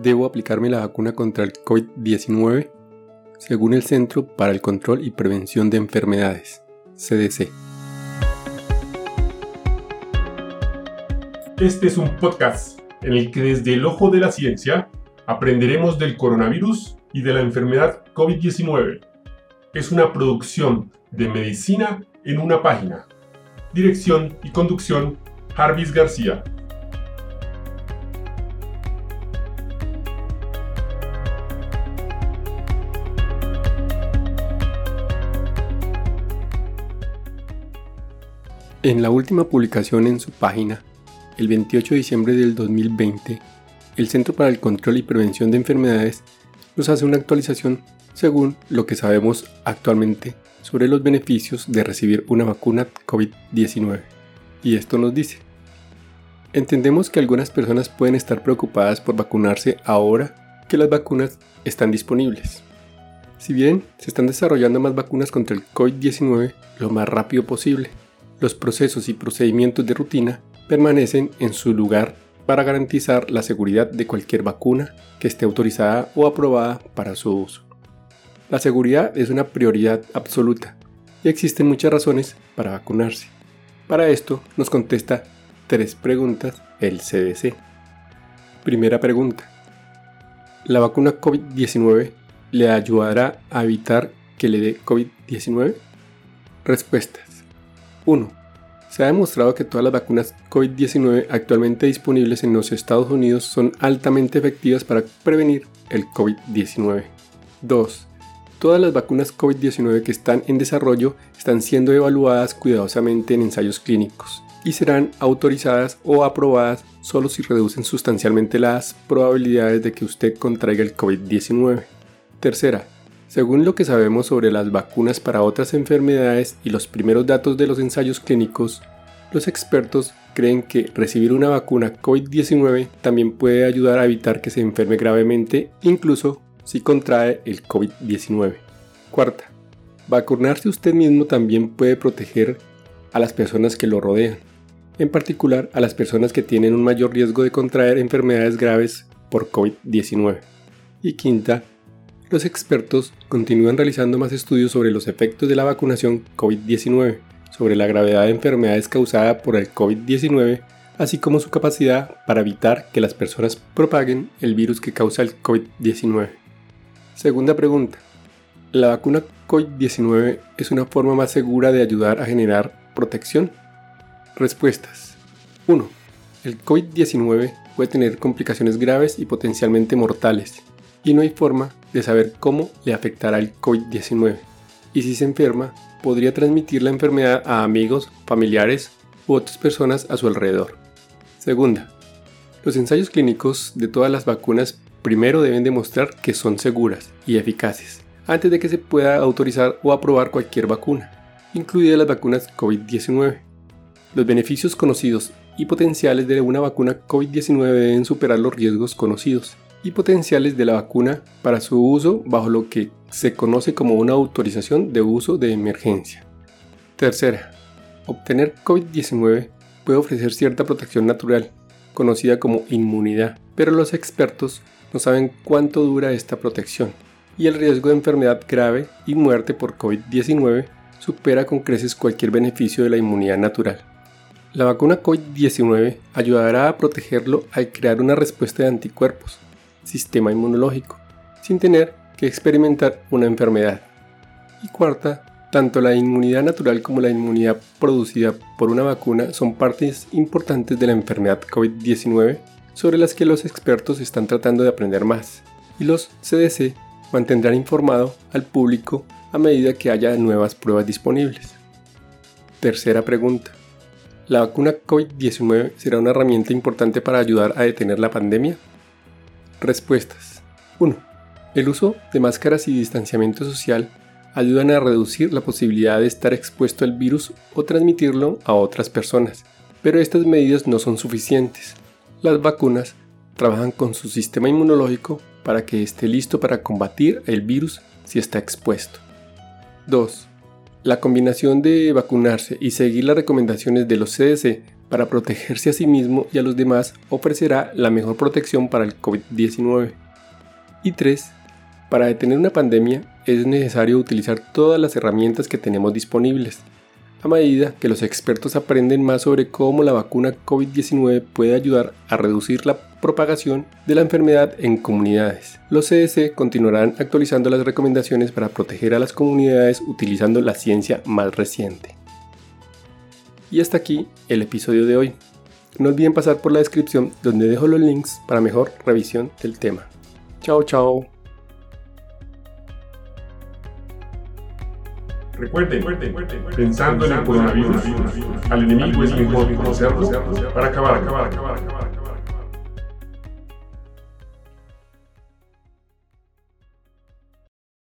¿Debo aplicarme la vacuna contra el COVID-19? Según el Centro para el Control y Prevención de Enfermedades, CDC. Este es un podcast en el que desde el ojo de la ciencia aprenderemos del coronavirus y de la enfermedad COVID-19. Es una producción de medicina en una página. Dirección y conducción, Jarvis García. En la última publicación en su página, el 28 de diciembre del 2020, el Centro para el Control y Prevención de Enfermedades nos hace una actualización según lo que sabemos actualmente sobre los beneficios de recibir una vacuna COVID-19. Y esto nos dice, entendemos que algunas personas pueden estar preocupadas por vacunarse ahora que las vacunas están disponibles. Si bien se están desarrollando más vacunas contra el COVID-19 lo más rápido posible, los procesos y procedimientos de rutina permanecen en su lugar para garantizar la seguridad de cualquier vacuna que esté autorizada o aprobada para su uso. La seguridad es una prioridad absoluta y existen muchas razones para vacunarse. Para esto nos contesta tres preguntas el CDC. Primera pregunta. ¿La vacuna COVID-19 le ayudará a evitar que le dé COVID-19? Respuestas. 1. Se ha demostrado que todas las vacunas COVID-19 actualmente disponibles en los Estados Unidos son altamente efectivas para prevenir el COVID-19. 2. Todas las vacunas COVID-19 que están en desarrollo están siendo evaluadas cuidadosamente en ensayos clínicos y serán autorizadas o aprobadas solo si reducen sustancialmente las probabilidades de que usted contraiga el COVID-19. Tercera, según lo que sabemos sobre las vacunas para otras enfermedades y los primeros datos de los ensayos clínicos, los expertos creen que recibir una vacuna COVID-19 también puede ayudar a evitar que se enferme gravemente, incluso si contrae el COVID-19. Cuarta, vacunarse usted mismo también puede proteger a las personas que lo rodean, en particular a las personas que tienen un mayor riesgo de contraer enfermedades graves por COVID-19. Y quinta, los expertos continúan realizando más estudios sobre los efectos de la vacunación COVID-19, sobre la gravedad de enfermedades causadas por el COVID-19, así como su capacidad para evitar que las personas propaguen el virus que causa el COVID-19. Segunda pregunta. ¿La vacuna COVID-19 es una forma más segura de ayudar a generar protección? Respuestas. 1. El COVID-19 puede tener complicaciones graves y potencialmente mortales, y no hay forma de saber cómo le afectará el COVID-19 y si se enferma, podría transmitir la enfermedad a amigos, familiares u otras personas a su alrededor. Segunda, los ensayos clínicos de todas las vacunas primero deben demostrar que son seguras y eficaces antes de que se pueda autorizar o aprobar cualquier vacuna, incluidas las vacunas COVID-19. Los beneficios conocidos y potenciales de una vacuna COVID-19 deben superar los riesgos conocidos y potenciales de la vacuna para su uso bajo lo que se conoce como una autorización de uso de emergencia. Tercera, obtener COVID-19 puede ofrecer cierta protección natural, conocida como inmunidad, pero los expertos no saben cuánto dura esta protección y el riesgo de enfermedad grave y muerte por COVID-19 supera con creces cualquier beneficio de la inmunidad natural. La vacuna COVID-19 ayudará a protegerlo al crear una respuesta de anticuerpos, sistema inmunológico, sin tener que experimentar una enfermedad. Y cuarta, tanto la inmunidad natural como la inmunidad producida por una vacuna son partes importantes de la enfermedad COVID-19 sobre las que los expertos están tratando de aprender más, y los CDC mantendrán informado al público a medida que haya nuevas pruebas disponibles. Tercera pregunta. ¿La vacuna COVID-19 será una herramienta importante para ayudar a detener la pandemia? Respuestas. 1. El uso de máscaras y distanciamiento social ayudan a reducir la posibilidad de estar expuesto al virus o transmitirlo a otras personas, pero estas medidas no son suficientes. Las vacunas trabajan con su sistema inmunológico para que esté listo para combatir el virus si está expuesto. 2. La combinación de vacunarse y seguir las recomendaciones de los CDC para protegerse a sí mismo y a los demás ofrecerá la mejor protección para el COVID-19. Y 3. Para detener una pandemia es necesario utilizar todas las herramientas que tenemos disponibles. A medida que los expertos aprenden más sobre cómo la vacuna COVID-19 puede ayudar a reducir la propagación de la enfermedad en comunidades. Los CDC continuarán actualizando las recomendaciones para proteger a las comunidades utilizando la ciencia más reciente. Y hasta aquí el episodio de hoy. No olviden pasar por la descripción donde dejo los links para mejor revisión del tema. Chao, chao. Recuerden, pensando en el coronavirus, al enemigo es mejor conocerlo para acabar, acabar, acabar, acabar.